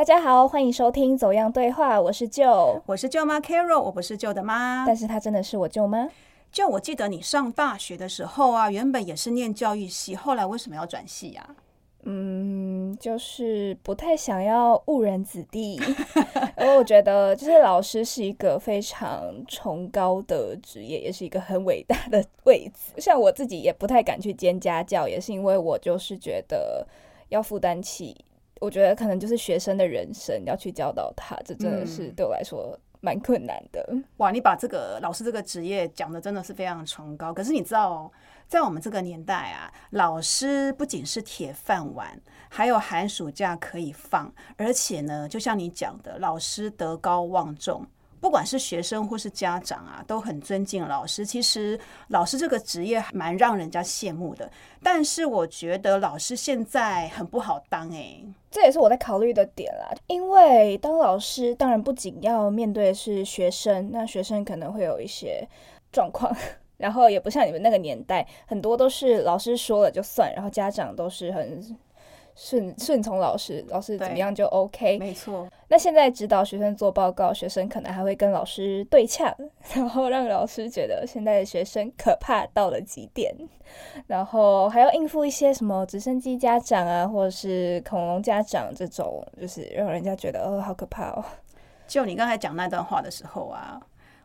大家好，欢迎收听《走样对话》，我是舅，我是舅妈 Carol，我不是舅的妈，但是她真的是我舅妈。就我记得你上大学的时候啊，原本也是念教育系，后来为什么要转系呀？嗯，就是不太想要误人子弟，因为我觉得就是老师是一个非常崇高的职业，也是一个很伟大的位置。像我自己也不太敢去兼家教，也是因为我就是觉得要负担起，我觉得可能就是学生的人生要去教导他，这真的是对我来说蛮困难的。哇，你把这个老师这个职业讲的真的是非常崇高，可是你知道哦。在我们这个年代啊，老师不仅是铁饭碗，还有寒暑假可以放，而且呢，就像你讲的，老师德高望重，不管是学生或是家长啊，都很尊敬老师。其实老师这个职业蛮让人家羡慕的，但是我觉得老师现在很不好当哎，这也是我在考虑的点啦。因为当老师，当然不仅要面对是学生，那学生可能会有一些状况。然后也不像你们那个年代，很多都是老师说了就算，然后家长都是很顺顺从老师，老师怎么样就 OK。没错。那现在指导学生做报告，学生可能还会跟老师对呛，然后让老师觉得现在的学生可怕到了极点，然后还要应付一些什么直升机家长啊，或者是恐龙家长这种，就是让人家觉得哦好可怕哦。就你刚才讲那段话的时候啊。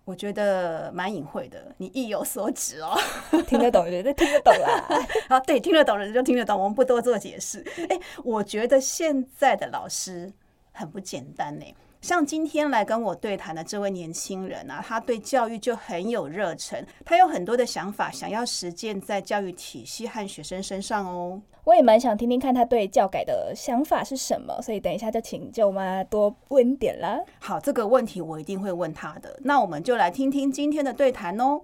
我觉得蛮隐晦的，你意有所指哦，听得懂人就听得懂啦。好，对，听得懂的人就听得懂，我们不多做解释。哎，我觉得现在的老师很不简单呢。像今天来跟我对谈的这位年轻人啊，他对教育就很有热忱，他有很多的想法想要实践在教育体系和学生身上哦。我也蛮想听听看他对教改的想法是什么，所以等一下就请舅妈多问点啦。好，这个问题我一定会问他的。那我们就来听听今天的对谈哦。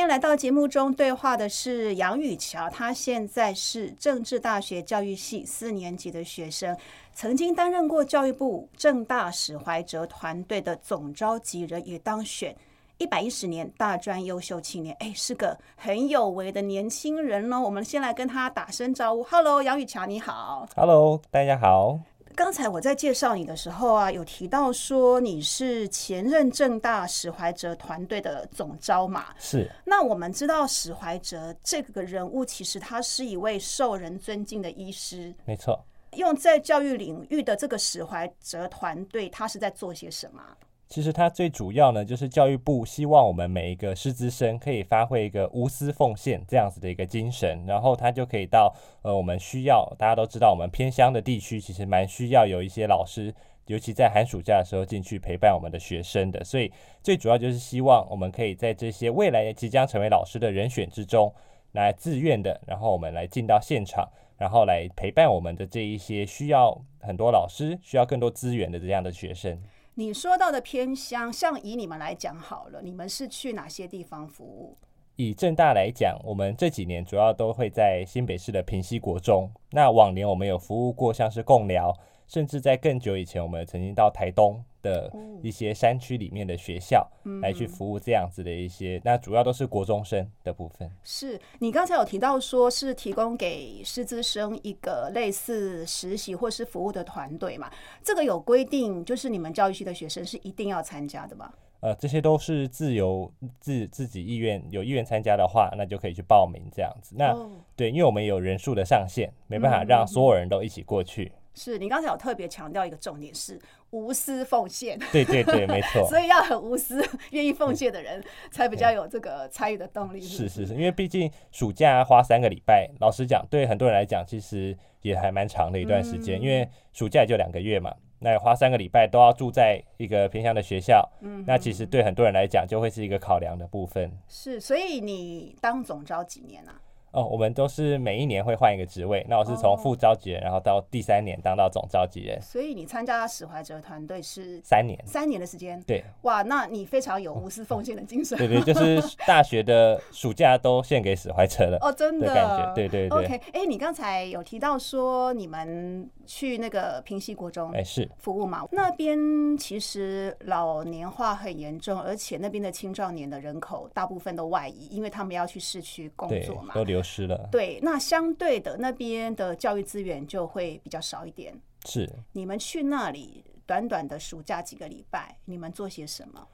今天来到节目中对话的是杨雨乔，他现在是政治大学教育系四年级的学生，曾经担任过教育部政大史怀哲团队的总召集人，也当选一百一十年大专优秀青年，哎，是个很有为的年轻人哦。我们先来跟他打声招呼，Hello，杨雨乔，你好，Hello，大家好。刚才我在介绍你的时候啊，有提到说你是前任正大史怀哲团队的总招嘛？是。那我们知道史怀哲这个人物，其实他是一位受人尊敬的医师。没错。用在教育领域的这个史怀哲团队，他是在做些什么？其实它最主要呢，就是教育部希望我们每一个师资生可以发挥一个无私奉献这样子的一个精神，然后他就可以到呃我们需要，大家都知道我们偏乡的地区其实蛮需要有一些老师，尤其在寒暑假的时候进去陪伴我们的学生的，所以最主要就是希望我们可以在这些未来即将成为老师的人选之中来自愿的，然后我们来进到现场，然后来陪伴我们的这一些需要很多老师、需要更多资源的这样的学生。你说到的偏乡，像以你们来讲好了，你们是去哪些地方服务？以正大来讲，我们这几年主要都会在新北市的平西国中。那往年我们有服务过，像是共寮。甚至在更久以前，我们曾经到台东的一些山区里面的学校来去服务这样子的一些，那主要都是国中生的部分。是你刚才有提到说是提供给师资生一个类似实习或是服务的团队嘛？这个有规定，就是你们教育系的学生是一定要参加的吗？呃，这些都是自由自自己意愿有意愿参加的话，那就可以去报名这样子。那对，因为我们有人数的上限，没办法让所有人都一起过去。是你刚才有特别强调一个重点是无私奉献，对对对，没错。所以要很无私、愿意奉献的人，才比较有这个参与的动力。是是是，因为毕竟暑假花三个礼拜，老实讲，对很多人来讲，其实也还蛮长的一段时间。因为暑假也就两个月嘛，那花三个礼拜都要住在一个偏乡的学校，嗯，那其实对很多人来讲，就会是一个考量的部分。是，所以你当总招几年啊？哦，我们都是每一年会换一个职位。那我是从哦副召集人，然后到第三年当到总召集人，所以你参加史怀哲团队是三年。三年的时间。对哇，那你非常有无私奉献的精神。对对，就是 大学的暑假都献给史怀哲了哦，真的的感觉。对对对，OK，哎、你刚才有提到说你们去那个平西国中哎是服务嘛？那边其实老年化很严重，而且那边的青壮年的人口大部分都外移，因为他们要去市区工作嘛。都流失了。对，那相对的那边的教育资源就会比较少一点。是，你们去那里短短的暑假几个礼拜，你们做些什么？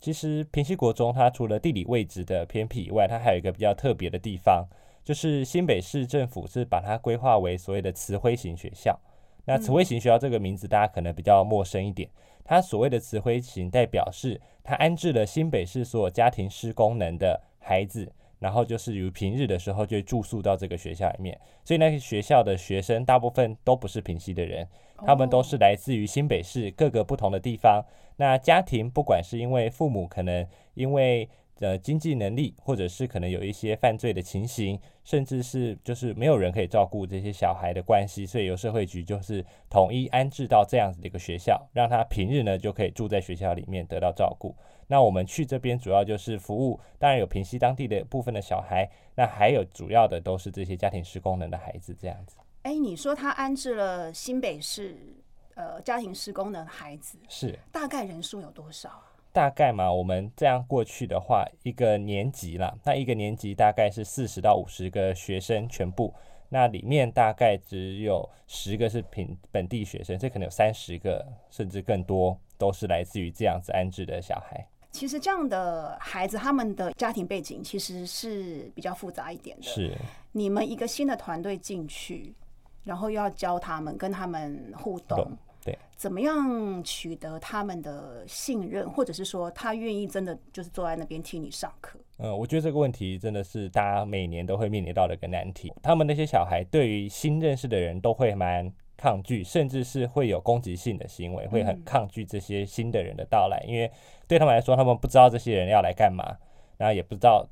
其实平西国中它除了地理位置的偏僻以外，它还有一个比较特别的地方，就是新北市政府是把它规划为所谓的慈晖型学校。那慈晖型学校这个名字大家可能比较陌生一点，它所谓的慈晖型代表是它安置了新北市所有家庭失功能的孩子。然后就是于平日的时候就住宿到这个学校里面，所以那些学校的学生大部分都不是平西的人，他们都是来自于新北市各个不同的地方。那家庭不管是因为父母可能因为呃经济能力，或者是可能有一些犯罪的情形，甚至是就是没有人可以照顾这些小孩的关系，所以由社会局就是统一安置到这样子的一个学校，让他平日呢就可以住在学校里面得到照顾。那我们去这边主要就是服务，当然有平息当地的部分的小孩，那还有主要的都是这些家庭失功能的孩子这样子。哎、你说他安置了新北市呃家庭失功能孩子，是大概人数有多少啊？大概嘛，我们这样过去的话，一个年级啦，那一个年级大概是四十到五十个学生全部，那里面大概只有十个是平本地学生，这可能有三十个甚至更多都是来自于这样子安置的小孩。其实这样的孩子，他们的家庭背景其实是比较复杂一点的。是你们一个新的团队进去，然后又要教他们，跟他们互动怎么样取得他们的信任，或者是说他愿意真的就是坐在那边听你上课？嗯，我觉得这个问题真的是大家每年都会面临到的一个难题。他们那些小孩对于新认识的人都会蛮抗拒，甚至是会有攻击性的行为，会很抗拒这些新的人的到来，因为对他们来说，他们不知道这些人要来干嘛，然后也不知道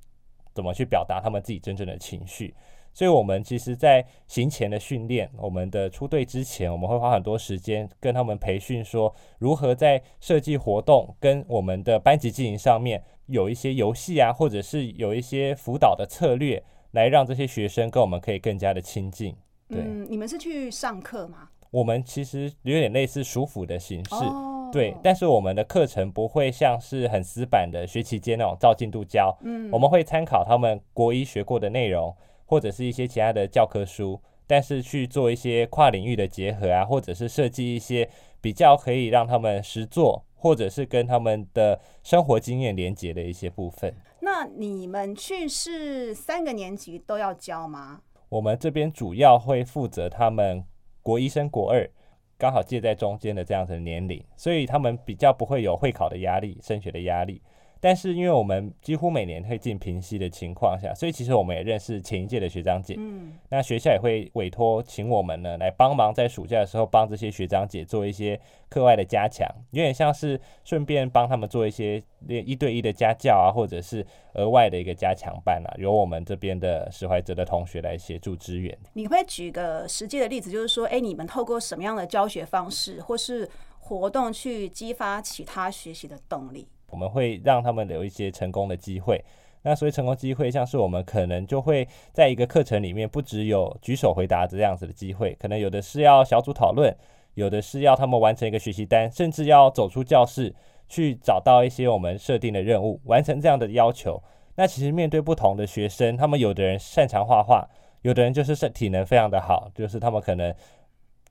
怎么去表达他们自己真正的情绪。所以，我们其实，在行前的训练，我们的出队之前，我们会花很多时间跟他们培训，说如何在设计活动跟我们的班级经营上面有一些游戏啊，或者是有一些辅导的策略，来让这些学生跟我们可以更加的亲近。对，嗯，你们是去上课吗？我们其实有点类似暑辅的形式，哦。对，但是我们的课程不会像是很死板的学期间那种照进度教，嗯。我们会参考他们国一学过的内容，或者是一些其他的教科书，但是去做一些跨领域的结合啊，或者是设计一些比较可以让他们实做，或者是跟他们的生活经验连接的一些部分。那你们去是三个年级都要教吗？我们这边主要会负责他们国一升国二，刚好介在中间的这样子的年龄，所以他们比较不会有会考的压力、升学的压力。但是因为我们几乎每年会进平息的情况下，所以其实我们也认识前一届的学长姐。嗯，那学校也会委托请我们呢来帮忙，在暑假的时候帮这些学长姐做一些课外的加强，有点像是顺便帮他们做一些练一对一的家教啊，或者是额外的一个加强班啊，由我们这边的史怀哲的同学来协助支援。你会举个实际的例子，就是说，哎、你们透过什么样的教学方式或是活动去激发其他学习的动力？我们会让他们有一些成功的机会。那所以成功机会，像是我们可能就会在一个课程里面，不只有举手回答这样子的机会，可能有的是要小组讨论，有的是要他们完成一个学习单，甚至要走出教室去找到一些我们设定的任务，完成这样的要求。那其实面对不同的学生，他们有的人擅长画画，有的人就是是体能非常的好，就是他们可能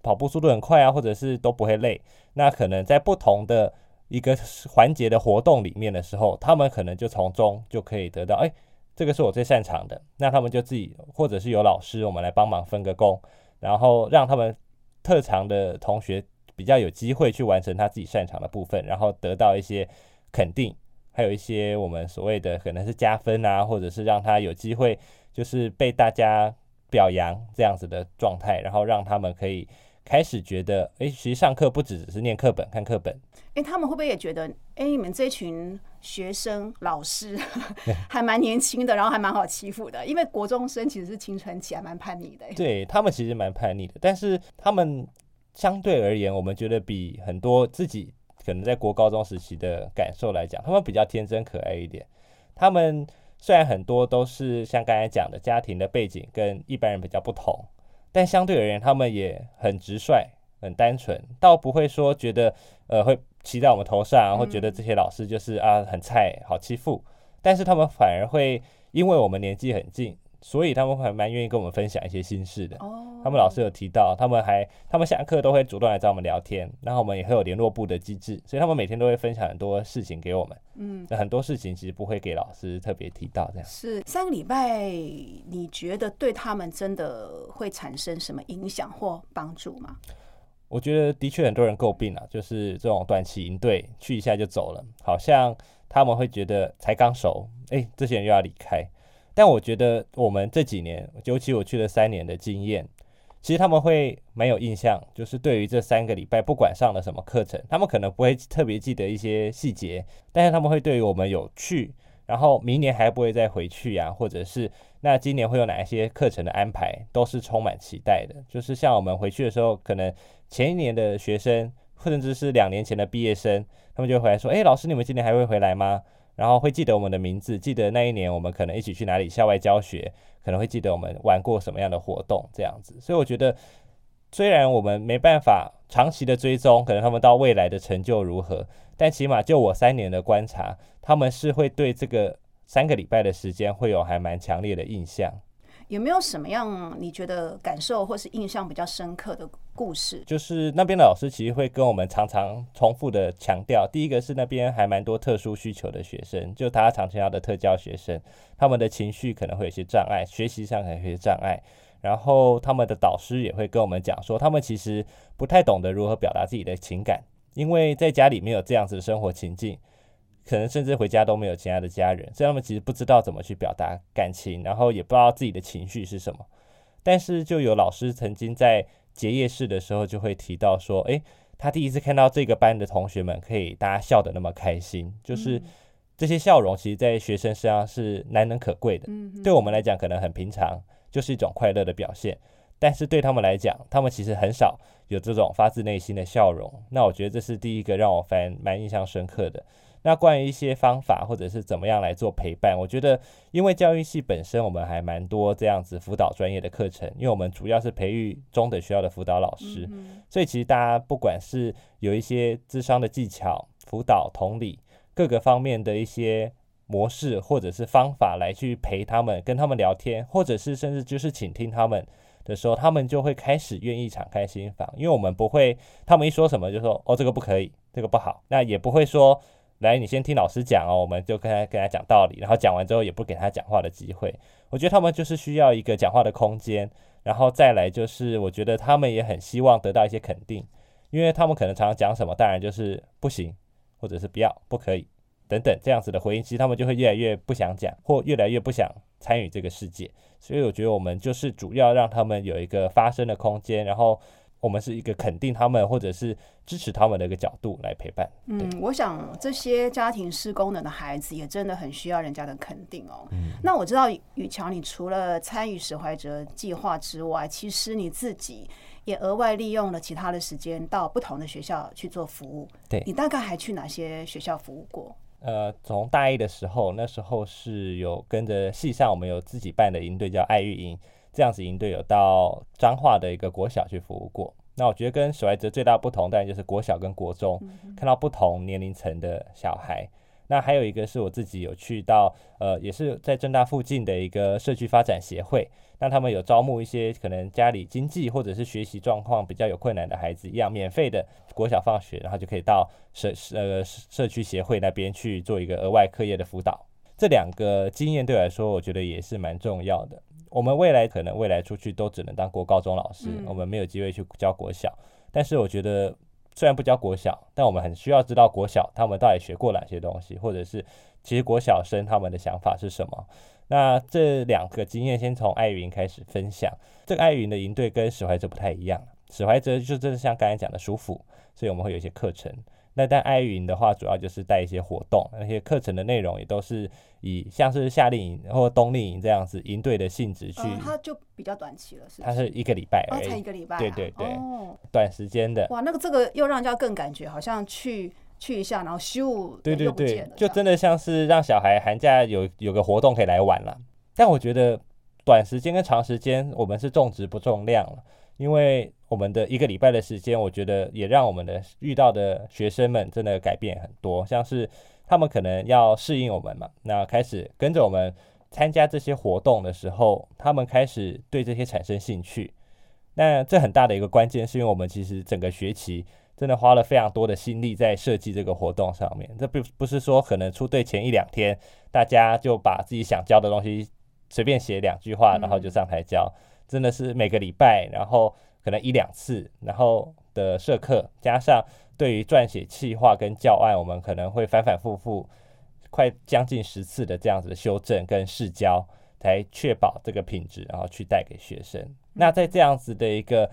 跑步速度很快啊，或者是都不会累。那可能在不同的一个环节的活动里面的时候，他们可能就从中就可以得到，哎，这个是我最擅长的，那他们就自己或者是有老师我们来帮忙分个工，然后让他们特长的同学比较有机会去完成他自己擅长的部分，然后得到一些肯定，还有一些我们所谓的可能是加分啊，或者是让他有机会就是被大家表扬这样子的状态，然后让他们可以开始觉得，哎，其实上课不只只是念课本、看课本，哎、他们会不会也觉得，哎、你们这群学生、老师 还蛮年轻的，然后还蛮好欺负的，因为国中生其实是青春期，还蛮叛逆的。对他们其实蛮叛逆的，但是他们相对而言，我们觉得比很多自己可能在国高中时期的感受来讲，他们比较天真可爱一点。他们虽然很多都是像刚才讲的家庭的背景跟一般人比较不同，但相对而言，他们也很直率、很单纯，倒不会说觉得呃会骑在我们头上，或觉得这些老师就是啊很菜、好欺负。但是他们反而会因为我们年纪很近。所以他们还蛮愿意跟我们分享一些心事的。哦，他们老师有提到，他们还他们下课都会主动来找我们聊天，然后我们也会有联络部的机制，所以他们每天都会分享很多事情给我们。嗯，很多事情其实不会给老师特别提到这样。是三个礼拜，你觉得对他们真的会产生什么影响或帮助吗？我觉得的确很多人诟病啊，就是这种短期营队去一下就走了，好像他们会觉得才刚熟，哎，这些人又要离开。但我觉得我们这几年，尤其我去了三年的经验，其实他们会蛮有印象，就是对于这三个礼拜，不管上了什么课程，他们可能不会特别记得一些细节，但是他们会对于我们有趣，然后明年还不会再回去呀，或者是那今年会有哪一些课程的安排，都是充满期待的。就是像我们回去的时候，可能前一年的学生，甚至是两年前的毕业生，他们就会回来说：“哎，老师，你们今年还会回来吗？”然后会记得我们的名字，记得那一年我们可能一起去哪里校外教学，可能会记得我们玩过什么样的活动这样子。所以我觉得，虽然我们没办法长期的追踪，可能他们到未来的成就如何，但起码就我三年的观察，他们是会对这个三个礼拜的时间会有还蛮强烈的印象。有没有什么样你觉得感受或是印象比较深刻的故事？就是那边的老师其实会跟我们常常重复的强调，第一个是那边还蛮多特殊需求的学生，就大家常听到的特教学生，他们的情绪可能会有些障碍，学习上可能有些障碍，然后他们的导师也会跟我们讲说，他们其实不太懂得如何表达自己的情感，因为在家里没有这样子的生活情境。可能甚至回家都没有其他的家人，所以他们其实不知道怎么去表达感情，然后也不知道自己的情绪是什么。但是就有老师曾经在结业式的时候就会提到说，诶，他第一次看到这个班的同学们可以大家笑得那么开心，就是这些笑容，其实在学生身上是难能可贵的。对我们来讲可能很平常，就是一种快乐的表现，但是对他们来讲，他们其实很少有这种发自内心的笑容。那我觉得这是第一个让我蛮蛮印象深刻的。那关于一些方法或者是怎么样来做陪伴，我觉得，因为教育系本身我们还蛮多这样子辅导专业的课程，因为我们主要是培育中等学校的辅导老师，所以其实大家不管是有一些智商的技巧、辅导、同理各个方面的一些模式或者是方法来去陪他们、跟他们聊天，或者是甚至就是倾听他们的时候，他们就会开始愿意敞开心房，因为我们不会，他们一说什么就说哦这个不可以，这个不好，那也不会说。来，你先听老师讲哦，我们就跟他跟他讲道理，然后讲完之后也不给他讲话的机会。我觉得他们就是需要一个讲话的空间，然后再来就是我觉得他们也很希望得到一些肯定，因为他们可能常常讲什么，当然就是不行，或者是不要、不可以等等这样子的回应，其实他们就会越来越不想讲，或越来越不想参与这个世界。所以我觉得我们就是主要让他们有一个发声的空间，然后。我们是一个肯定他们或者是支持他们的一个角度来陪伴。嗯，我想这些家庭失功能的孩子也真的很需要人家的肯定哦。嗯，那我知道宇桥，你除了参与史怀哲计划之外，其实你自己也额外利用了其他的时间到不同的学校去做服务。对，你大概还去哪些学校服务过？呃，从大一的时候，那时候是有跟着系上，我们有自己办的营队叫爱育营。这样子营队有到彰化的一个国小去服务过，那我觉得跟史怀哲最大不同，当然就是国小跟国中看到不同年龄层的小孩。那还有一个是我自己有去到，呃，也是在正大附近的一个社区发展协会，那他们有招募一些可能家里经济或者是学习状况比较有困难的孩子，一样免费的国小放学，然后就可以到社呃社区协会那边去做一个额外课业的辅导。这两个经验对我来说，我觉得也是蛮重要的。我们未来可能未来出去都只能当国高中老师，我们没有机会去教国小。但是我觉得，虽然不教国小，但我们很需要知道国小他们到底学过哪些东西，或者是其实国小生他们的想法是什么。那这两个经验先从爱云开始分享。这个爱云的营队跟史怀哲不太一样，史怀哲就真的像刚才讲的舒服，所以我们会有一些课程。那但爱云的话，主要就是带一些活动，那些课程的内容也都是以像是夏令营或冬令营这样子营队的性质去。嗯，它就比较短期了，是不它是一个礼拜哦，而已，才一个礼拜、啊，对对对哦，短时间的。哇，那个这个又让人家更感觉好像去去一下，然后咻，对对对就真的像是让小孩寒假有有个活动可以来玩了。但我觉得短时间跟长时间，我们是重质不重量了，因为我们的一个礼拜的时间，我觉得也让我们的遇到的学生们真的改变很多，像是他们可能要适应我们嘛，那开始跟着我们参加这些活动的时候，他们开始对这些产生兴趣。那这很大的一个关键，是因为我们其实整个学期真的花了非常多的心力在设计这个活动上面。这不不是说可能出队前一两天，大家就把自己想教的东西随便写两句话，然后就上台教。真的是每个礼拜，然后可能一两次，然后的社课，加上对于撰写企划跟教案，我们可能会反反复复，快将近十次的这样子的修正跟试教，才确保这个品质，然后去带给学生。那在这样子的一个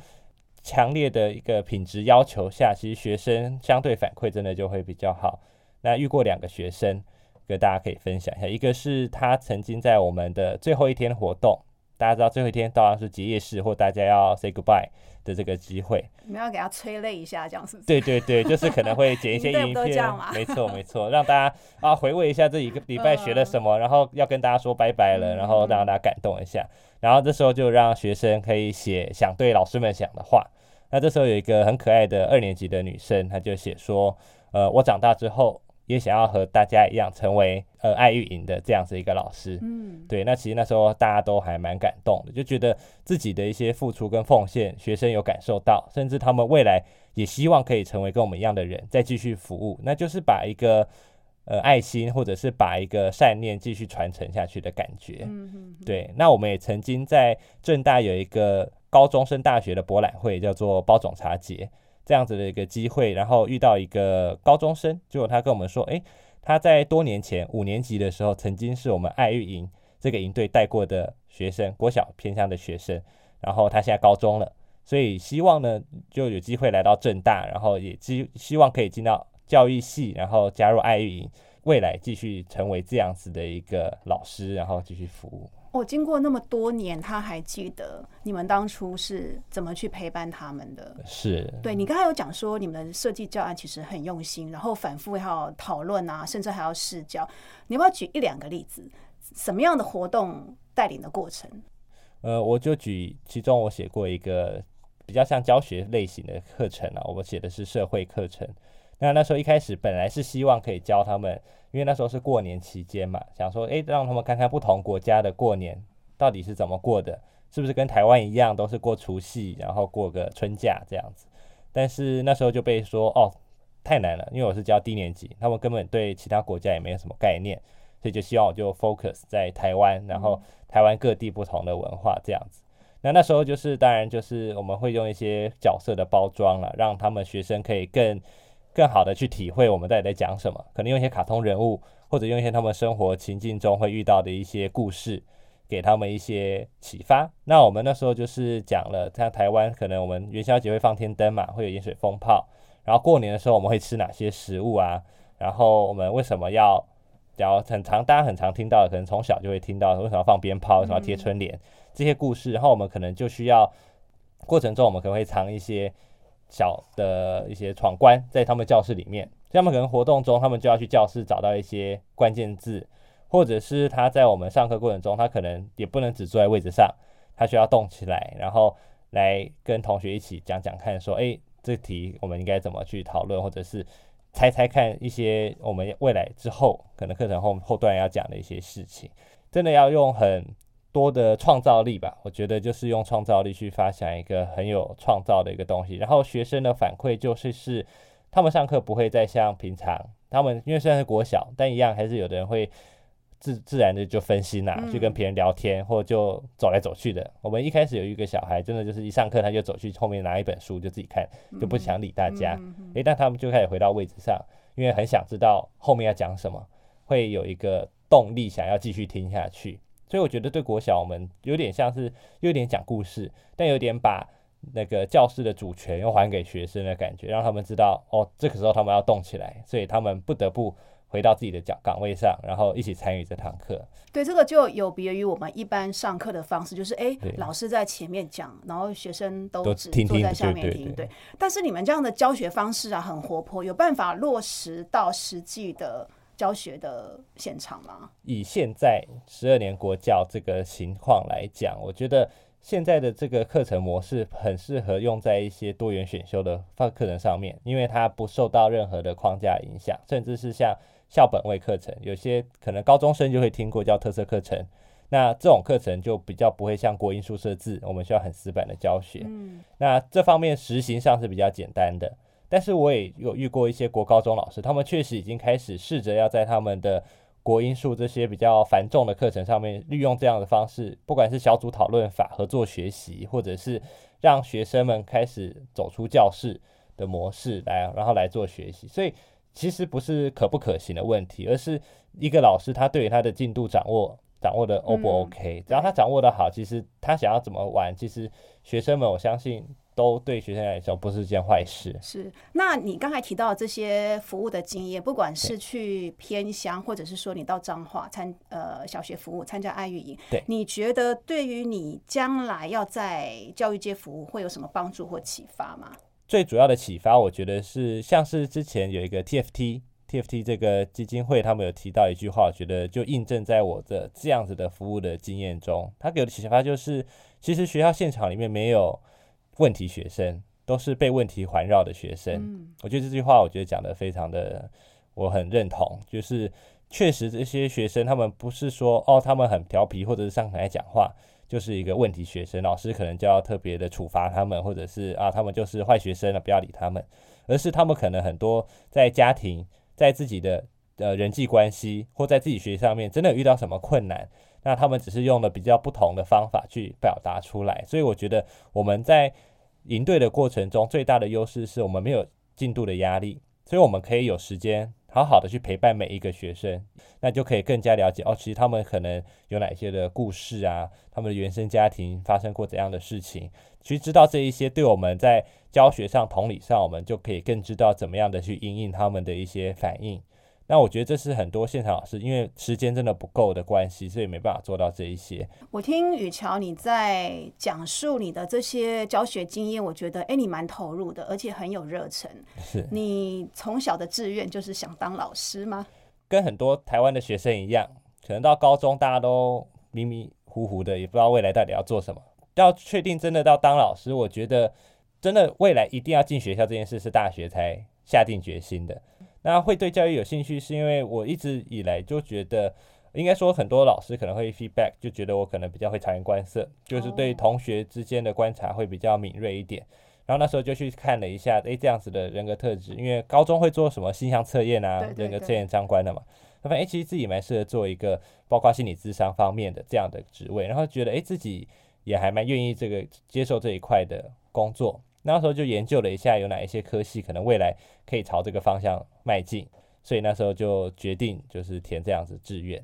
强烈的一个品质要求下，其实学生相对反馈真的就会比较好。那遇过两个学生，跟大家可以分享一下，一个是他曾经在我们的最后一天活动，大家知道最后一天当然是结业式或大家要 say goodbye 的这个机会，你们要给他催泪一下，这样是不是？对对对，就是可能会剪一些 影片，没错没错，让大家啊回味一下这一个礼拜学了什么，然后要跟大家说拜拜了，然后让大家感动一下，然后这时候就让学生可以写想对老师们讲的话。那这时候有一个很可爱的二年级的女生，她就写说，呃，我长大之后也想要和大家一样成为呃爱育营的这样子一个老师。嗯，对，那其实那时候大家都还蛮感动的，就觉得自己的一些付出跟奉献，学生有感受到，甚至他们未来也希望可以成为跟我们一样的人，再继续服务，那就是把一个呃爱心或者是把一个善念继续传承下去的感觉。对，那我们也曾经在正大有一个高中生大学的博览会，叫做包种茶节这样子的一个机会，然后遇到一个高中生，结果他跟我们说，诶，他在多年前五年级的时候，曾经是我们爱育营这个营队带过的学生，国小偏乡的学生，然后他现在高中了，所以希望呢就有机会来到正大，然后也希希望可以进到教育系，然后加入爱育营，未来继续成为这样子的一个老师，然后继续服务。哦，经过那么多年，他还记得你们当初是怎么去陪伴他们的。是，对你刚才有讲说，你们的设计教案其实很用心，然后反复还要讨论啊，甚至还要试教。你要不要举一两个例子？什么样的活动带领的过程？呃，我就举其中我写过一个比较像教学类型的课程啊，我写的是社会课程。那那时候一开始本来是希望可以教他们，因为那时候是过年期间嘛，想说诶，让他们看看不同国家的过年到底是怎么过的，是不是跟台湾一样都是过除夕，然后过个春假这样子。但是那时候就被说哦太难了，因为我是教低年级，他们根本对其他国家也没有什么概念，所以就希望我就 focus 在台湾，然后台湾各地不同的文化这样子。那那时候就是当然就是我们会用一些角色的包装了，让他们学生可以更更好的去体会我们到底在讲什么，可能用一些卡通人物，或者用一些他们生活情境中会遇到的一些故事，给他们一些启发。那我们那时候就是讲了，像台湾可能我们元宵节会放天灯嘛，会有盐水风炮，然后过年的时候我们会吃哪些食物啊？然后我们为什么要，然后很常大家很常听到的，可能从小就会听到为什么要放鞭炮，为什么要贴春联、这些故事，然后我们可能就需要过程中我们可能会藏一些。小的一些闯关在他们教室里面，他们可能活动中，他们就要去教室找到一些关键字，或者是他在我们上课过程中，他可能也不能只坐在位置上，他需要动起来，然后来跟同学一起讲讲看，说，诶，这题我们应该怎么去讨论，或者是猜猜看一些我们未来之后可能课程后后段要讲的一些事情，真的要用很。多的创造力吧，我觉得就是用创造力去发想一个很有创造的一个东西。然后学生的反馈就是是，他们上课不会再像平常，他们因为虽然是国小，但一样还是有的人会自自然的就分心啦、去跟别人聊天，或就走来走去的。我们一开始有一个小孩，真的就是一上课他就走去后面拿一本书就自己看，就不想理大家。诶，但他们就开始回到位置上，因为很想知道后面要讲什么，会有一个动力想要继续听下去。所以我觉得对国小我们有点像是有点讲故事，但有点把那个教室的主权又还给学生的感觉，让他们知道哦，这个时候他们要动起来，所以他们不得不回到自己的岗岗位上，然后一起参与这堂课。对，这个就有别于我们一般上课的方式，就是哎，老师在前面讲，然后学生都都只坐在下面听。对对对对，但是你们这样的教学方式啊，很活泼，有办法落实到实际的教学的现场吗？以现在十二年国教这个情况来讲，我觉得现在的这个课程模式很适合用在一些多元选修的课课程上面，因为它不受到任何的框架影响，甚至是像校本位课程，有些可能高中生就会听过叫特色课程。那这种课程就比较不会像国音数设置，我们需要很死板的教学。嗯，那这方面实行上是比较简单的，但是我也有遇过一些国高中老师，他们确实已经开始试着要在他们的国音数这些比较繁重的课程上面，利用这样的方式，不管是小组讨论法、合作学习，或者是让学生们开始走出教室的模式来，然后来做学习。所以其实不是可不可行的问题，而是一个老师他对于他的进度掌握。掌握的 O 不嗯 OK？、只要他掌握的好，其实他想要怎么玩，其实学生们我相信都对学生来说不是件坏事。是。那你刚才提到这些服务的经验，不管是去偏乡，或者是说你到彰化参呃小学服务参加爱育营，对你觉得对于你将来要在教育界服务会有什么帮助或启发吗？最主要的启发，我觉得是像是之前有一个 TFT。TFT 这个基金会，他们有提到一句话，我觉得就印证在我的这样子的服务的经验中。他给我的启发就是，其实学校现场里面没有问题学生，都是被问题环绕的学生。嗯我觉得这句话，我觉得讲的非常的，我很认同。就是确实这些学生，他们不是说哦，他们很调皮，或者是上台讲话，就是一个问题学生，老师可能就要特别的处罚他们，或者是啊，他们就是坏学生了，不要理他们。而是他们可能很多在家庭，在自己的呃人际关系，或在自己学习上面，真的有遇到什么困难，那他们只是用了比较不同的方法去表达出来。所以我觉得我们在营队的过程中，最大的优势是我们没有进度的压力，所以我们可以有时间好好的去陪伴每一个学生，那就可以更加了解哦，其实他们可能有哪些的故事啊，他们的原生家庭发生过怎样的事情，其实知道这一些，对我们在教学上、同理上，我们就可以更知道怎么样的去应应他们的一些反应。那我觉得这是很多现场老师因为时间真的不够的关系，所以没办法做到这一些。我听雨乔你在讲述你的这些教学经验，我觉得哎，你蛮投入的，而且很有热忱。是你从小的志愿就是想当老师吗？跟很多台湾的学生一样，可能到高中大家都迷迷糊糊的，也不知道未来到底要做什么。要确定真的到当老师，我觉得真的未来一定要进学校这件事是大学才下定决心的。那会对教育有兴趣，是因为我一直以来就觉得，应该说很多老师可能会 feedback，就觉得我可能比较会察言观色，就是对哦同学之间的观察会比较敏锐一点。然后那时候就去看了一下，诶，这样子的人格特质，因为高中会做什么形象测验啊，对对对人格测验相关的嘛。他发现，诶，其实自己蛮适合做一个包括心理智商方面的这样的职位，然后觉得，诶，自己也还蛮愿意这个接受这一块的工作。那时候就研究了一下，有哪一些科系可能未来可以朝这个方向迈进，所以那时候就决定就是填这样子志愿。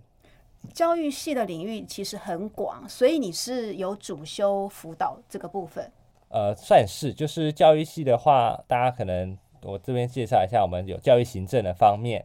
教育系的领域其实很广，所以你是有主修辅导这个部分。呃，算是就是教育系的话，大家可能我这边介绍一下，我们有教育行政的方面，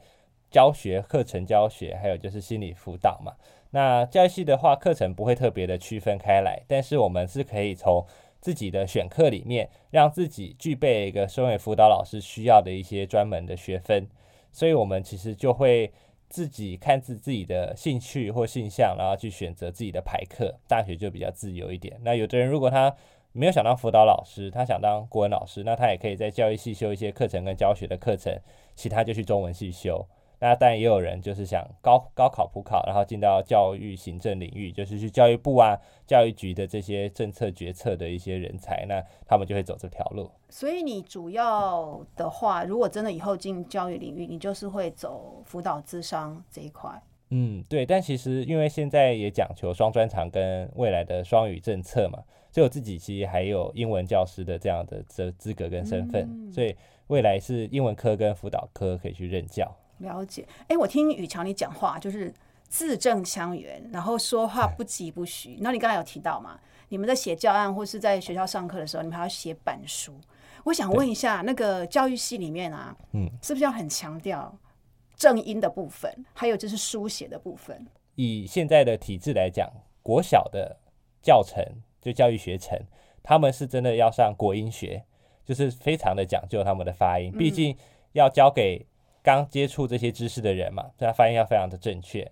教学、课程教学，还有就是心理辅导嘛。那教育系的话，课程不会特别的区分开来，但是我们是可以从自己的选课里面，让自己具备一个身为辅导老师需要的一些专门的学分，所以我们其实就会自己看自自己的兴趣或性向，然后去选择自己的排课。大学就比较自由一点。那有的人如果他没有想当辅导老师，他想当国文老师，那他也可以在教育系修一些课程跟教学的课程，其他就去中文系修。那当然也有人就是想高高考普考，然后进到教育行政领域，就是去教育部啊、教育局的这些政策决策的一些人才，那他们就会走这条路。所以你主要的话，如果真的以后进教育领域，你就是会走辅导智商这一块。嗯，对，但其实因为现在也讲求双专长跟未来的双语政策嘛，所以我自己其实还有英文教师的这样的资资格跟身份，嗯所以未来是英文科跟辅导科可以去任教。了解。哎，我听雨乔你讲话，就是字正腔圆，然后说话不疾不徐。那你刚才有提到嘛？你们在写教案或是在学校上课的时候，你们还要写板书。我想问一下，那个教育系里面啊，嗯，是不是要很强调正音的部分，还有就是书写的部分？以现在的体制来讲，国小的教程就教育学程，他们是真的要上国音学，就是非常的讲究他们的发音，毕竟要教给刚接触这些知识的人嘛，所以他发音要非常的正确。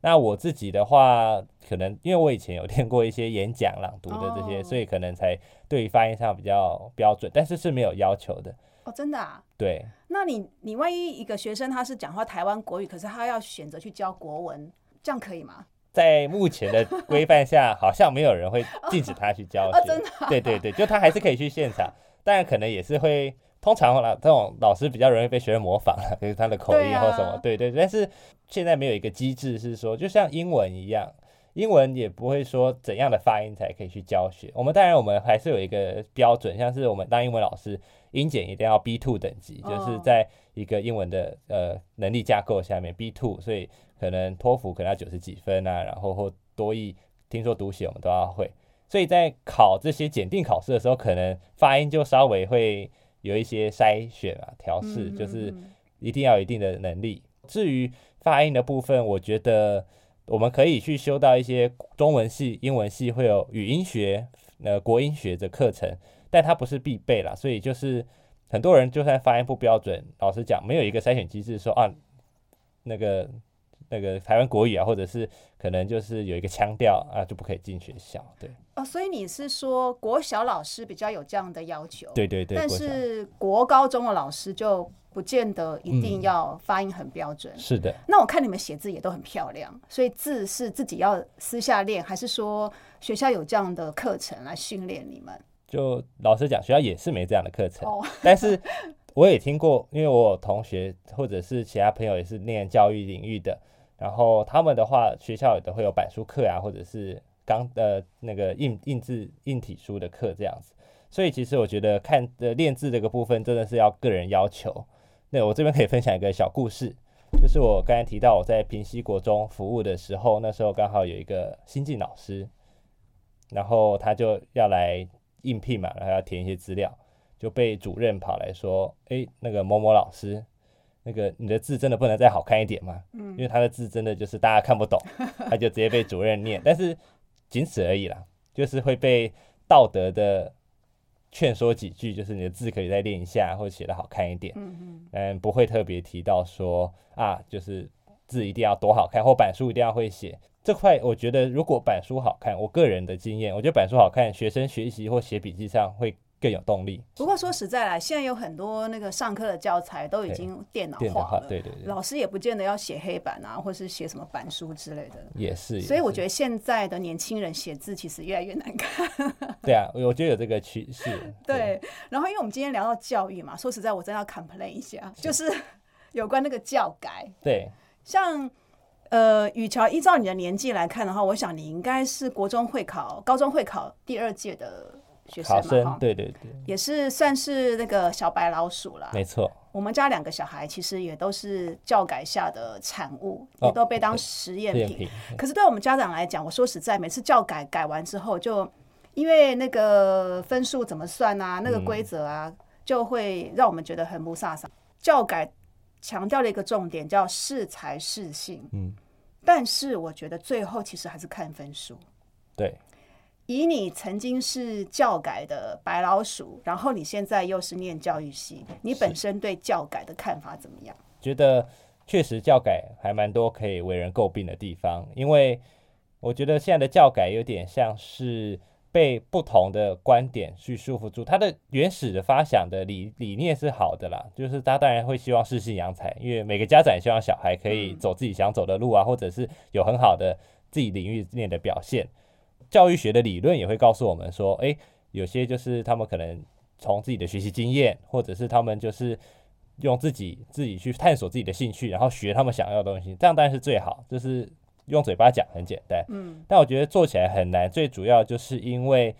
那我自己的话，可能因为我以前有练过一些演讲、朗读的这些，哦所以可能才对于发音上比较标准，但是是没有要求的。哦，真的啊？对，那你你万一一个学生他是讲话台湾国语，可是他要选择去教国文，这样可以吗？在目前的规范下，好像没有人会禁止 他去教学。哦真的啊对对对，就他还是可以去现场，当然可能也是会，通常啦，这种老师比较容易被学生模仿啊，就是他的口音或什么，对对。但是现在没有一个机制是说，就像英文一样，英文也不会说怎样的发音才可以去教学。我们当然我们还是有一个标准，像是我们当英文老师，英检一定要 B two 等级，就是哦在一个英文的呃能力架构下面 B two，所以可能托福可能要九十几分啊，然后或多译，听说读写我们都要会。所以在考这些检定考试的时候，可能发音就稍微会有一些筛选啊、调试，嗯就是嗯一定要有一定的能力。至于发音的部分，我觉得我们可以去修到一些中文系、英文系会有语音学、呃国音学的课程，但它不是必备啦。所以就是很多人就算发音不标准，老实讲，没有一个筛选机制说啊，那个那个台湾国语啊，或者是可能就是有一个腔调啊，就不可以进学校。对哦，所以你是说国小老师比较有这样的要求？对对对，但是国高中的老师就不见得一定嗯要发音很标准。是的。那我看你们写字也都很漂亮，所以字是自己要私下练，还是说学校有这样的课程来训练你们？就老实讲，学校也是没这样的课程，哦，但是我也听过，因为我有同学或者是其他朋友也是念教育领域的，然后他们的话，学校有的会有板书课啊，或者是钢呃那个印印字印体书的课这样子，所以其实我觉得看呃练字这个部分真的是要个人要求。那我这边可以分享一个小故事，就是我刚才提到我在平西国中服务的时候，那时候刚好有一个新进老师，然后他就要来应聘嘛，然后要填一些资料，就被主任跑来说：“诶，那个某某老师，那个你的字真的不能再好看一点吗？因为他的字真的就是大家看不懂，他就直接被主任念，但是仅此而已啦，就是会被道德的劝说几句，就是你的字可以再练一下，或者写的好看一点。嗯嗯，不会特别提到说啊，就是字一定要多好看，或板书一定要会写。这块我觉得，如果板书好看，我个人的经验，我觉得板书好看，学生学习或写笔记上会更有动力。不过说实在啦，现在有很多那个上课的教材都已经电脑化，了，对对对，老师也不见得要写黑板啊，或是写什么板书之类的。也是。得所以我觉得现在的年轻人写字其实越来越难看。对啊，我觉得有这个趋势。对，然后因为我们今天聊到教育嘛，说实在，我真的要 complain 一下，就是 有关那个教改，对，像呃，雨乔，依照你的年纪来看的话，我想你应该是国中会考、高中会考第二届的学生对对对，也是算是那个小白老鼠啦。没错。我们家两个小孩其实也都是教改下的产物，哦也都被当实验品。可是对我们家长来讲，我说实在，每次教改改完之后就，因为那个分数怎么算啊，那个嗯规则啊，就会让我们觉得很不飒飒。教改强调了一个重点，叫适才适性。嗯，但是我觉得最后其实还是看分数。对，以你曾经是教改的白老鼠，然后你现在又是念教育系，你本身对教改的看法怎么样？觉得确实教改还蛮多可以为人诟病的地方，因为我觉得现在的教改有点像是被不同的观点去束缚住。它的原始的发想的理理念是好的啦，就是他当然会希望适性扬才，因为每个家长也希望小孩可以嗯走自己想走的路啊，或者是有很好的自己领域内的表现。教育学的理论也会告诉我们说，诶，有些就是他们可能从自己的学习经验，或者是他们就是用自己自己去探索自己的兴趣，然后学他们想要的东西，这样当然是最好。就是用嘴巴讲很简单，嗯，但我觉得做起来很难。最主要就是因为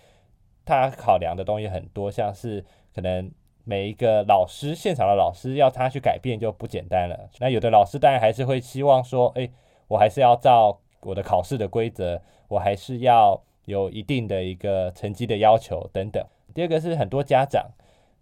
他考量的东西很多，像是可能每一个老师现场的老师要他去改变就不简单了。那有的老师当然还是会希望说，诶，我还是要照我的考试的规则，我还是要有一定的一个成绩的要求等等。第二个是很多家长，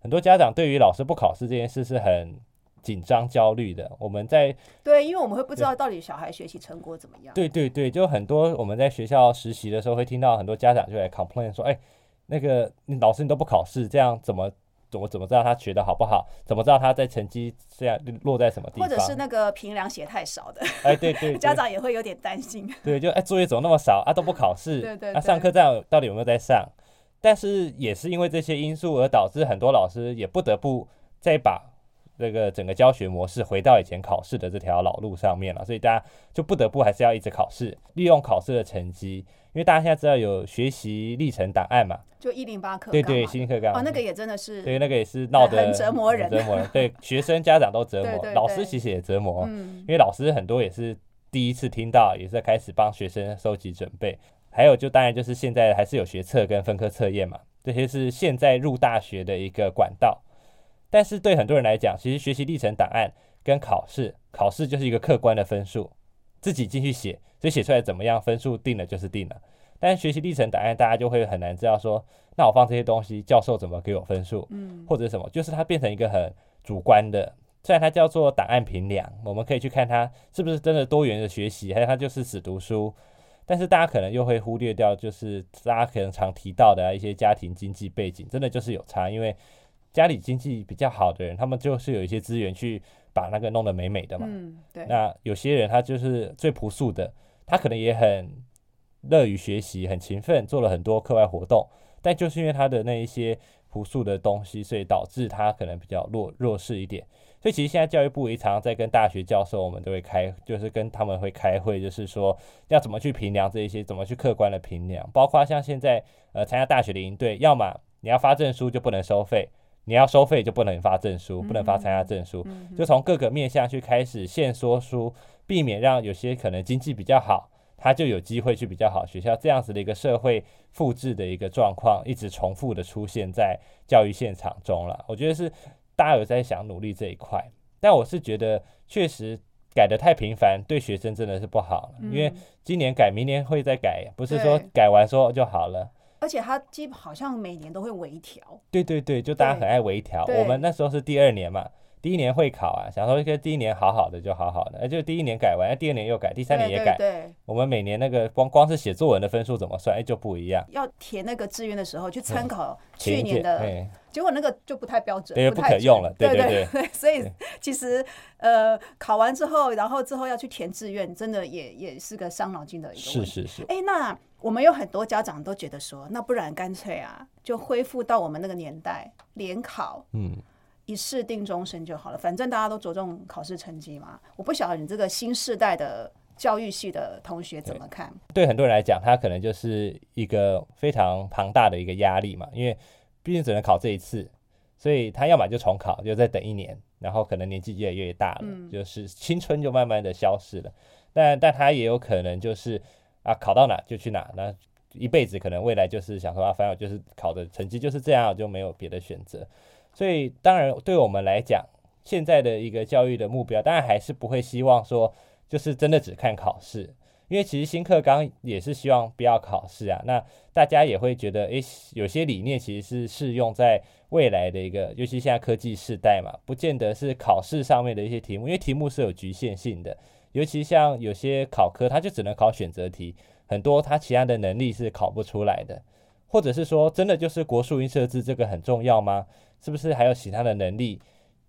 很多家长对于老师不考试这件事是很紧张焦虑的。我们在对，因为我们会不知道到底小孩学习成果怎么样。对对对，就很多我们在学校实习的时候会听到很多家长就来 complain 说，哎，那个老师你都不考试，这样怎么怎么怎么知道他学的好不好？怎么知道他在成绩这样落在什么地方？或者是那个平量写太少的，哎，对对 对，家长也会有点担心。对，就哎作业怎么那么少啊？都不考试，对对那上课这样到底有没有在上？但是也是因为这些因素而导致很多老师也不得不再把这个整个教学模式回到以前考试的这条老路上面了，所以大家就不得不还是要一直考试，利用考试的成绩，因为大家现在知道有学习历程档案嘛，就一零八课对对，新课纲。哦，那个也真的是对，那个也是闹得很折磨人，折磨人，对 学生家长都折磨，对对对。老师其实也折磨，嗯。因为老师很多也是第一次听到，也是在开始帮学生收集准备。还有就当然就是现在还是有学测跟分科测验嘛，这些是现在入大学的一个管道。但是对很多人来讲，其实学习历程档案跟考试，考试就是一个客观的分数，自己进去写，所以写出来怎么样，分数定了就是定了。但是学习历程档案，大家就会很难知道说，那我放这些东西，教授怎么给我分数，嗯，或者什么，就是它变成一个很主观的。虽然它叫做档案评量，我们可以去看它是不是真的多元的学习，还有它就是死读书。但是大家可能又会忽略掉，就是大家可能常提到的、啊、一些家庭经济背景，真的就是有差。因为家里经济比较好的人，他们就是有一些资源去把那个弄得美美的嘛。嗯，对，那有些人他就是最朴素的，他可能也很乐于学习，很勤奋，做了很多课外活动，但就是因为他的那一些朴素的东西，所以导致他可能比较弱弱势一点。所以其实现在教育部也常常在跟大学教授，我们都会开，就是跟他们会开会，就是说要怎么去评量这一些，怎么去客观的评量，包括像现在呃参加大学的营队，要么你要发证书就不能收费，你要收费就不能发证书，不能发参加证书，嗯就从各个面向去开始限缩书，避免让有些可能经济比较好，他就有机会去比较好学校，这样子的一个社会复制的一个状况，一直重复的出现在教育现场中了。我觉得是大家有在想努力这一块，但我是觉得确实改得太频繁，对学生真的是不好，因为今年改，明年会再改，不是说改完说就好了。而且它基本好像每年都会微调，对对对，就大家很爱微调。我们那时候是第二年嘛，第一年会考啊，想说跟第一年好好的就好好的，哎，就第一年改完，哎第二年又改，第三年也改。对对对我们每年那个光光是写作文的分数怎么算，哎就不一样。要填那个志愿的时候去参考去年的，哎结果那个就不太标准，对不太不可用了对对对，所以其实呃考完之后，然后之后要去填志愿，真的也也是个伤脑筋的一个问题。是是是，哎，那我们有很多家长都觉得说，那不然干脆啊，就恢复到我们那个年代联考，嗯，一试定终身就好了，反正大家都着重考试成绩嘛。我不晓得你这个新世代的教育系的同学怎么看？对很多人来讲，他可能就是一个非常庞大的一个压力嘛，因为毕竟只能考这一次，所以他要么就重考，就再等一年，然后可能年纪越来越大了，嗯就是青春就慢慢的消失了。但但他也有可能就是啊，考到哪就去哪，那一辈子可能未来就是想说啊，反正我就是考的成绩就是这样，就没有别的选择。所以当然对我们来讲，现在的一个教育的目标，当然还是不会希望说就是真的只看考试。因为其实新课纲也是希望不要考试啊，那大家也会觉得，诶，有些理念其实是适用在未来的一个，尤其现在科技时代嘛，不见得是考试上面的一些题目，因为题目是有局限性的，尤其像有些考科，它就只能考选择题，很多它其他的能力是考不出来的，或者是说，真的就是国术音设置这个很重要吗？是不是还有其他的能力？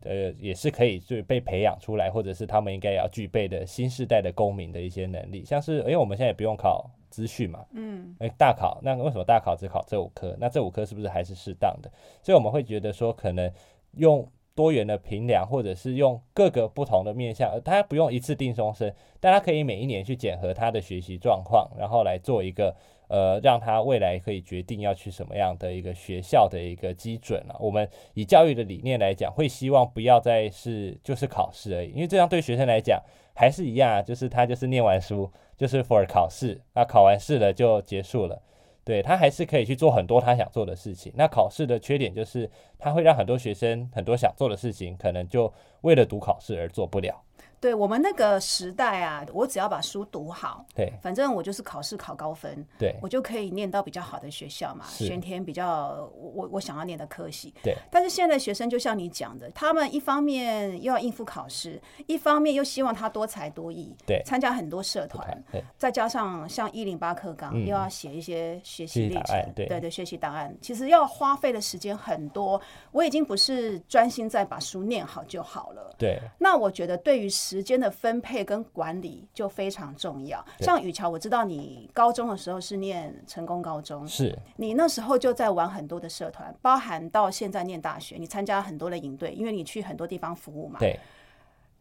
呃，也是可以就被培养出来，或者是他们应该要具备的新时代的公民的一些能力，像是因为我们现在也不用考资讯嘛，嗯，哎，大考，那为什么大考只考这五科？那这五科是不是还是适当的？所以我们会觉得说，可能用多元的评量，或者是用各个不同的面向，呃它不用一次定终身，但他可以每一年去检核他的学习状况，然后来做一个呃，让他未来可以决定要去什么样的一个学校的一个基准啊。我们以教育的理念来讲，会希望不要再是就是考试而已，因为这样对学生来讲还是一样啊，就是他就是念完书就是 for 考试，那考完试了就结束了。对他还是可以去做很多他想做的事情。那考试的缺点就是，他会让很多学生很多想做的事情，可能就为了读考试而做不了。对我们那个时代啊，我只要把书读好，对反正我就是考试考高分，对我就可以念到比较好的学校嘛，是选填比较我我我想要念的科系。对但是现在学生就像你讲的，他们一方面又要应付考试，一方面又希望他多才多艺，对参加很多社团，对再加上像一零八课纲、嗯又要写一些学习历程，对对学习档案，其实要花费的时间很多。我已经不是专心在把书念好就好了。对那我觉得对于时间的分配跟管理就非常重要。像雨乔，我知道你高中的时候是念成功高中，是你那时候就在玩很多的社团，包含到现在念大学，你参加很多的营队，因为你去很多地方服务嘛。对。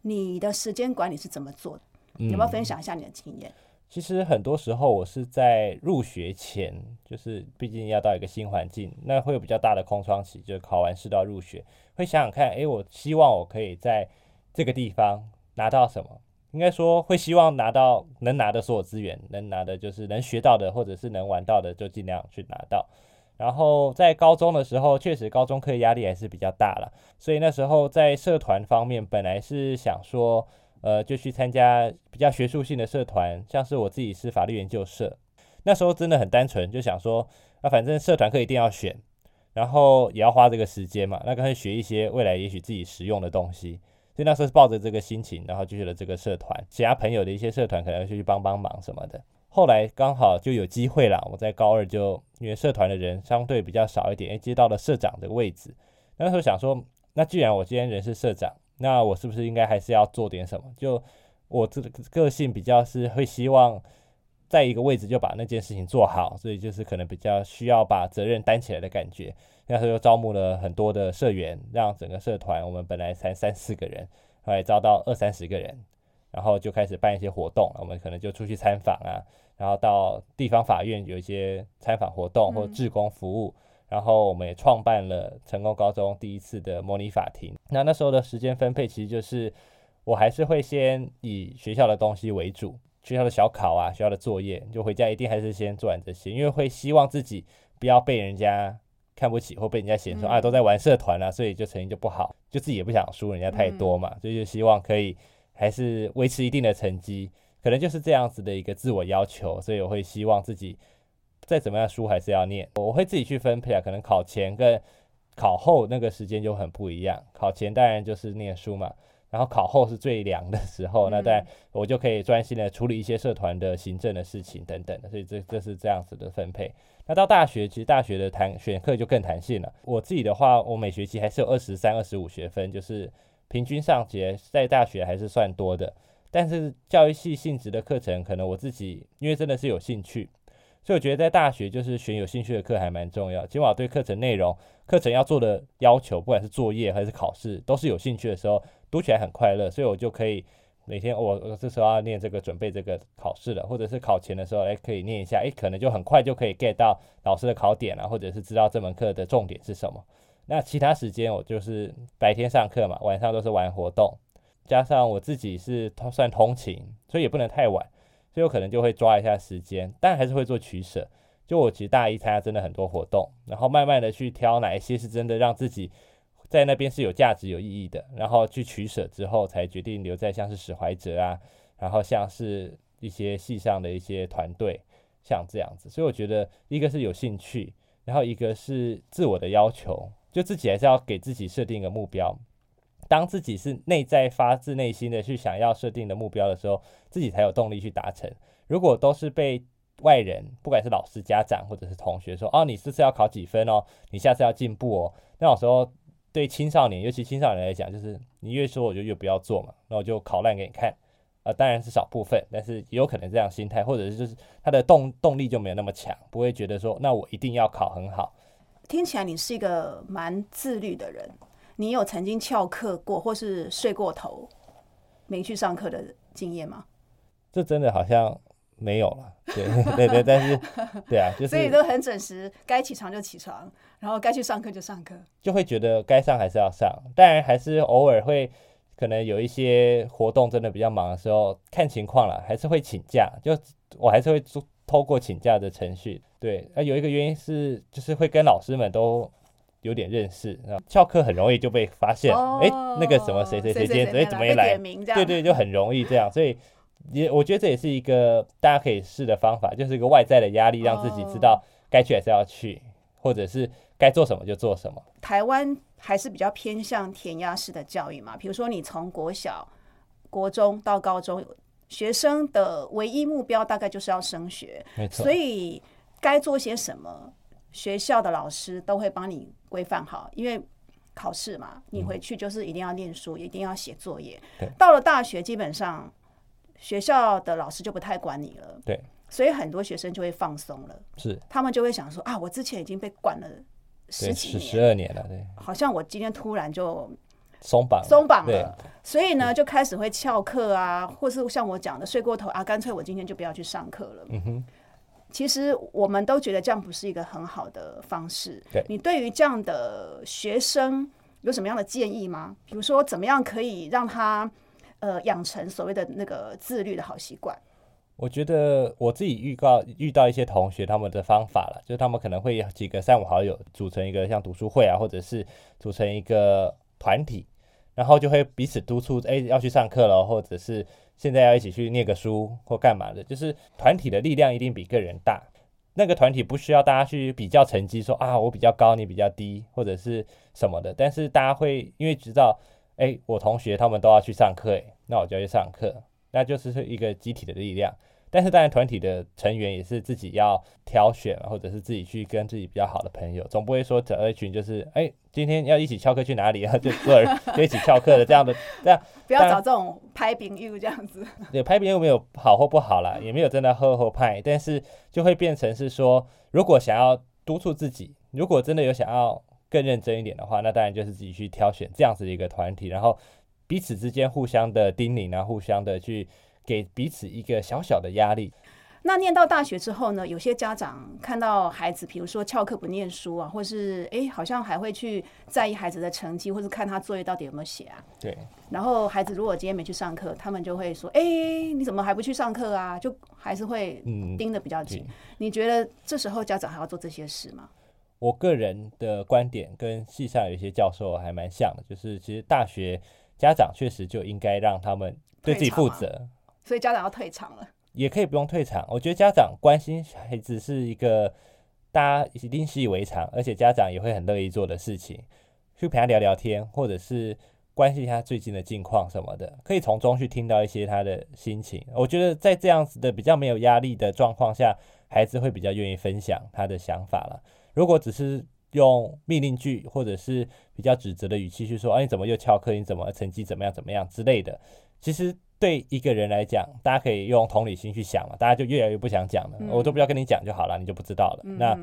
你的时间管理是怎么做的？嗯有没有分享一下你的经验？其实很多时候我是在入学前，就是毕竟要到一个新环境，那会有比较大的空窗期，就是考完试到入学，会想想看，诶，我希望我可以在这个地方拿到什么？应该说会希望拿到能拿的所有资源，能拿的就是能学到的或者是能玩到的，就尽量去拿到。然后在高中的时候，确实高中课业压力还是比较大了，所以那时候在社团方面，本来是想说。呃，就去参加比较学术性的社团，像是我自己是法律研究社，那时候真的很单纯，就想说，啊，反正社团课一定要选，然后也要花这个时间嘛，那干脆学一些未来也许自己实用的东西。所以那时候是抱着这个心情，然后就去了这个社团，其他朋友的一些社团可能就去帮帮忙什么的。后来刚好就有机会了，我在高二就因为社团的人相对比较少一点，诶，接到了社长的位置。那时候想说，那既然我今天人是社长，那我是不是应该还是要做点什么？就我这个个性比较是会希望在一个位置就把那件事情做好，所以就是可能比较需要把责任担起来的感觉。那时候又招募了很多的社员，让整个社团我们本来才三四个人，后来招到二三十个人，然后就开始办一些活动，我们可能就出去参访啊，然后到地方法院有一些参访活动或志工服务。然后我们也创办了成功高中第一次的模拟法庭。那那时候的时间分配其实就是，我还是会先以学校的东西为主，学校的小考啊，学校的作业，就回家一定还是先做完这些，因为会希望自己不要被人家看不起或被人家嫌说、啊都在玩社团啊，所以就成绩就不好，就自己也不想输人家太多嘛，所以就希望可以还是维持一定的成绩，可能就是这样子的一个自我要求，所以我会希望自己。再怎么样，书还是要念。我会自己去分配啊，可能考前跟考后那个时间就很不一样。考前当然就是念书嘛，然后考后是最凉的时候，那在我就可以专心的处理一些社团的行政的事情等等的。所以这这是这样子的分配。那到大学，其实大学的弹选课就更弹性了。我自己的话，我每学期还是有二十三、二十五学分，就是平均上节在大学还是算多的。但是教育系性质的课程，可能我自己因为真的是有兴趣。所以我觉得在大学就是选有兴趣的课还蛮重要，起码对课程内容、课程要做的要求，不管是作业还是考试，都是有兴趣的时候，读起来很快乐。所以我就可以每天我我这时候要念这个，准备这个考试了，或者是考前的时候，哎，可以念一下，哎，可能就很快就可以 get 到老师的考点啊，或者是知道这门课的重点是什么。那其他时间我就是白天上课嘛，晚上都是玩活动，加上我自己是算通勤，所以也不能太晚。所以有可能就会抓一下时间，但还是会做取舍。就我其实大一参加真的很多活动，然后慢慢的去挑哪一些是真的让自己在那边是有价值、有意义的，然后去取舍之后，才决定留在像是史怀哲啊，然后像是一些系上的一些团队，像这样子。所以我觉得一个是有兴趣，然后一个是自我的要求，就自己还是要给自己设定一个目标。当自己是内在发自内心的去想要设定的目标的时候，自己才有动力去达成。如果都是被外人，不管是老师、家长或者是同学说，哦，你这次要考几分哦，你下次要进步哦，那种时候对青少年，尤其青少年来讲，就是你越说我就越不要做嘛，那我就考烂给你看。啊、呃，当然是少部分，但是也有可能这样心态，或者是就是他的动动力就没有那么强，不会觉得说，那我一定要考很好。听起来你是一个蛮自律的人。你有曾经翘课过，或是睡过头没去上课的经验吗？这真的好像没有了，对 对对，但是对啊，就是所以都很准时，该起床就起床，然后该去上课就上课，就会觉得该上还是要上，当然还是偶尔会可能有一些活动真的比较忙的时候，看情况了，还是会请假，就我还是会透过请假的程序，对，那有一个原因是就是会跟老师们都。有点认识，然后翘课很容易就被发现，哎、那个什么谁谁谁今天哎怎么也来，对对，就很容易这样，所以也我觉得这也是一个大家可以试的方法，就是一个外在的压力，让自己知道该去还是要去，或者是该做什么就做什么。台湾还是比较偏向填鸭式的教育嘛，比如说你从国小、国中到高中，学生的唯一目标大概就是要升学，所，以该做些什么，学校的老师都会帮你规范好，因为考试嘛，你回去就是一定要念书，一定要写作业。对。到了大学，基本上学校的老师就不太管你了，对，所以很多学生就会放松了，是。他们就会想说啊，我之前已经被管了十几年，十二年了，对，好像我今天突然就松绑了。松绑了，所以呢，就开始会翘课啊，或是像我讲的睡过头啊，干脆我今天就不要去上课了。嗯哼，其实我们都觉得这样不是一个很好的方式。对你对于这样的学生有什么样的建议吗？比如说，怎么样可以让他呃养成所谓的那个自律的好习惯？我觉得我自己遇到遇到一些同学，他们的方法了，就是他们可能会几个三五好友组成一个像读书会啊，或者是组成一个团体，然后就会彼此督促，哎，要去上课了，或者是现在要一起去念个书或干嘛的，就是团体的力量一定比个人大。那个团体不需要大家去比较成绩，说啊我比较高，你比较低，或者是什么的，但是大家会因为知道，哎，我同学他们都要去上课，哎，那我就要去上课，那就是一个集体的力量。但是当然，团体的成员也是自己要挑选，或者是自己去跟自己比较好的朋友，总不会说找到一群就是哎，今天要一起翘课去哪里啊？就所有人就一起翘课的这样的，这样不要找这种拍饼 you 这样子。对，拍别人有没有好或不好啦，也没有真的喝或派，但是就会变成是说，如果想要督促自己，如果真的有想要更认真一点的话，那当然就是自己去挑选这样子的一个团体，然后彼此之间互相的叮咛啊，互相的去给彼此一个小小的压力。那念到大学之后呢，有些家长看到孩子，比如说翘课不念书啊，或是诶好像还会去在意孩子的成绩，或是看他作业到底有没有写啊。对，然后孩子如果今天没去上课，他们就会说：“诶，你怎么还不去上课啊？”就还是会嗯，盯得比较紧对。你觉得这时候家长还要做这些事吗？我个人的观点跟系上有一些教授还蛮像的，就是其实大学家长确实就应该让他们对自己负责，所以家长要退场了。也可以不用退场。我觉得家长关心孩子是一个大家一定习以为常，而且家长也会很乐意做的事情，去陪他聊聊天，或者是关心一下最近的近况什么的，可以从中去听到一些他的心情。我觉得在这样子的比较没有压力的状况下，孩子会比较愿意分享他的想法了。如果只是用命令句或者是比较指责的语气去说，哎、你怎么又翘课？你怎么成绩怎么样怎么样之类的，其实对一个人来讲，大家可以用同理心去想嘛，大家就越来越不想讲了，嗯我都不要跟你讲就好了，你就不知道了。嗯那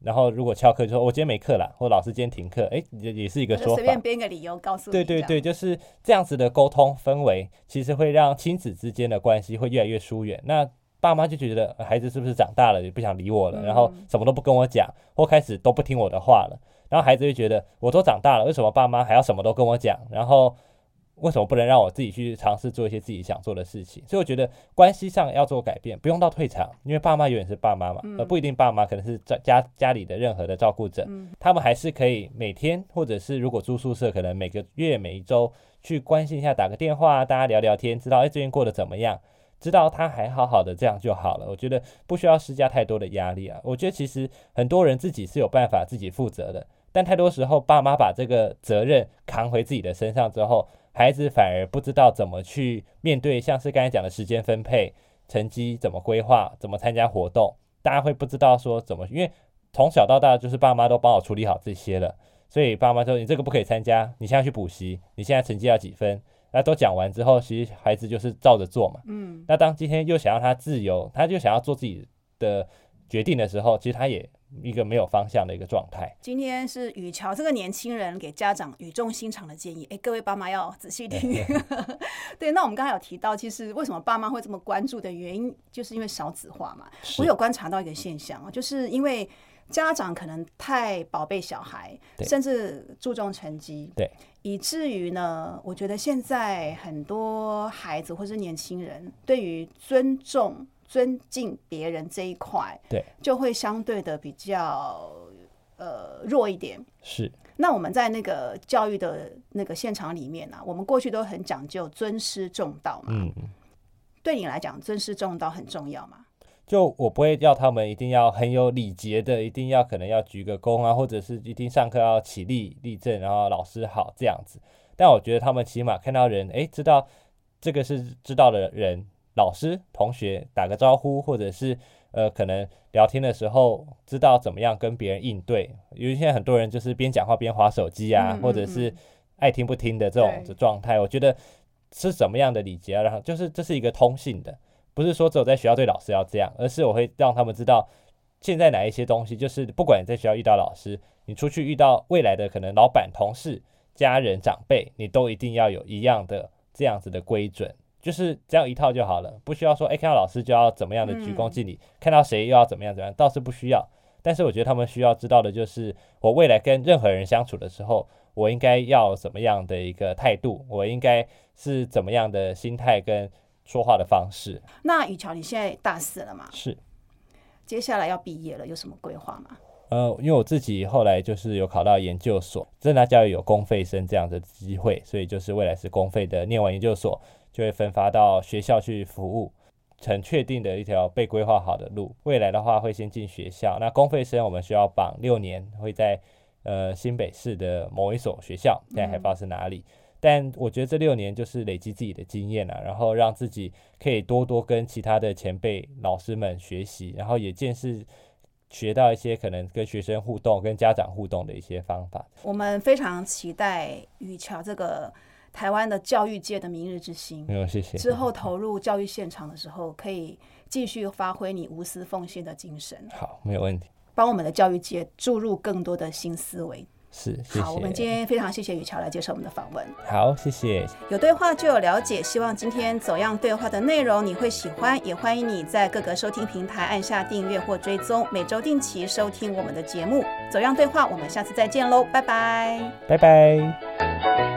然后如果翘课就说我今天没课了，或老师今天停课，哎、也也是一个说法随便。编个理由告诉你。对对对，就是这样子的沟通氛围，其实会让亲子之间的关系会越来越疏远。那爸妈就觉得呃孩子是不是长大了，也不想理我了，然后嗯什么都不跟我讲，或开始都不听我的话了。然后孩子就觉得我都长大了，为什么爸妈还要什么都跟我讲？然后为什么不能让我自己去尝试做一些自己想做的事情？所以我觉得关系上要做改变，不用到退场，因为爸妈永远是爸妈嘛，而不一定爸妈可能是家家家里的任何的照顾者，嗯他们还是可以每天，或者是如果住宿舍，可能每个月、每一周去关心一下，打个电话，大家聊聊天，知道哎最近过得怎么样，知道他还好好的，这样就好了。我觉得不需要施加太多的压力啊。我觉得其实很多人自己是有办法自己负责的，但太多时候爸妈把这个责任扛回自己的身上之后，孩子反而不知道怎么去面对，像是刚才讲的时间分配、成绩怎么规划、怎么参加活动，大家会不知道说怎么，因为从小到大就是爸妈都帮我处理好这些了，所以爸妈说你这个不可以参加，你现在去补习，你现在成绩要几分，那都讲完之后，其实孩子就是照着做嘛。嗯，那当今天又想要他自由，他就想要做自己的决定的时候，其实他也一个没有方向的一个状态。今天是雨乔这个年轻人给家长语重心长的建议，哎，各位爸妈要仔细听。对，那我们刚才有提到，其实为什么爸妈会这么关注的原因，就是因为少子化嘛。我有观察到一个现象啊，就是因为家长可能太宝贝小孩，甚至注重成绩，对，以至于呢，我觉得现在很多孩子或是年轻人对于尊重、尊敬别人这一块，对，就会相对的比较呃弱一点。是那我们在那个教育的那个现场里面啊，我们过去都很讲究尊师重道嘛。嗯。对你来讲，尊师重道很重要吗？就我不会要他们一定要很有礼节的，一定要可能要鞠个躬啊，或者是一定上课要起立立正，然后老师好这样子。但我觉得他们起码看到人，哎，知道这个是知道的人，老师同学打个招呼，或者是呃可能聊天的时候知道怎么样跟别人应对。因为现在很多人就是边讲话边划手机啊，或者是爱听不听的这种的状态。我觉得是什么样的礼节啊？然后就是这是一个通信的。不是说只有在学校对老师要这样，而是我会让他们知道，现在哪一些东西，就是不管你在学校遇到老师，你出去遇到未来的可能老板、同事、家人、长辈，你都一定要有一样的这样子的规准，就是这样一套就好了，不需要说，哎，看到老师就要怎么样的鞠躬敬礼，看到谁又要怎么样怎么样，倒是不需要。但是我觉得他们需要知道的就是，我未来跟任何人相处的时候，我应该要怎么样的一个态度，我应该是怎么样的心态跟。说话的方式。那雨乔，你现在大四了嘛？是。接下来要毕业了，有什么规划吗？呃，因为我自己后来就是有考到研究所，正大教育有公费生这样的机会，所以就是未来是公费的，念完研究所就会分发到学校去服务，很确定的一条被规划好的路。未来的话会先进学校，那公费生我们需要绑六年，会在呃新北市的某一所学校，现在还不知道是哪里。但我觉得这六年就是累积自己的经验啊，然后让自己可以多多跟其他的前辈老师们学习，然后也见识学到一些可能跟学生互动、跟家长互动的一些方法。我们非常期待雨桥这个台湾的教育界的明日之星。没有，谢谢。之后投入教育现场的时候，可以继续发挥你无私奉献的精神。好，没有问题。帮我们的教育界注入更多的新思维。是，好，我们今天非常谢谢雨乔来接受我们的访问。好，谢谢。有对话就有了解，希望今天走样对话的内容你会喜欢，也欢迎你在各个收听平台按下订阅或追踪，每周定期收听我们的节目。走样对话，我们下次再见喽，拜拜，拜拜。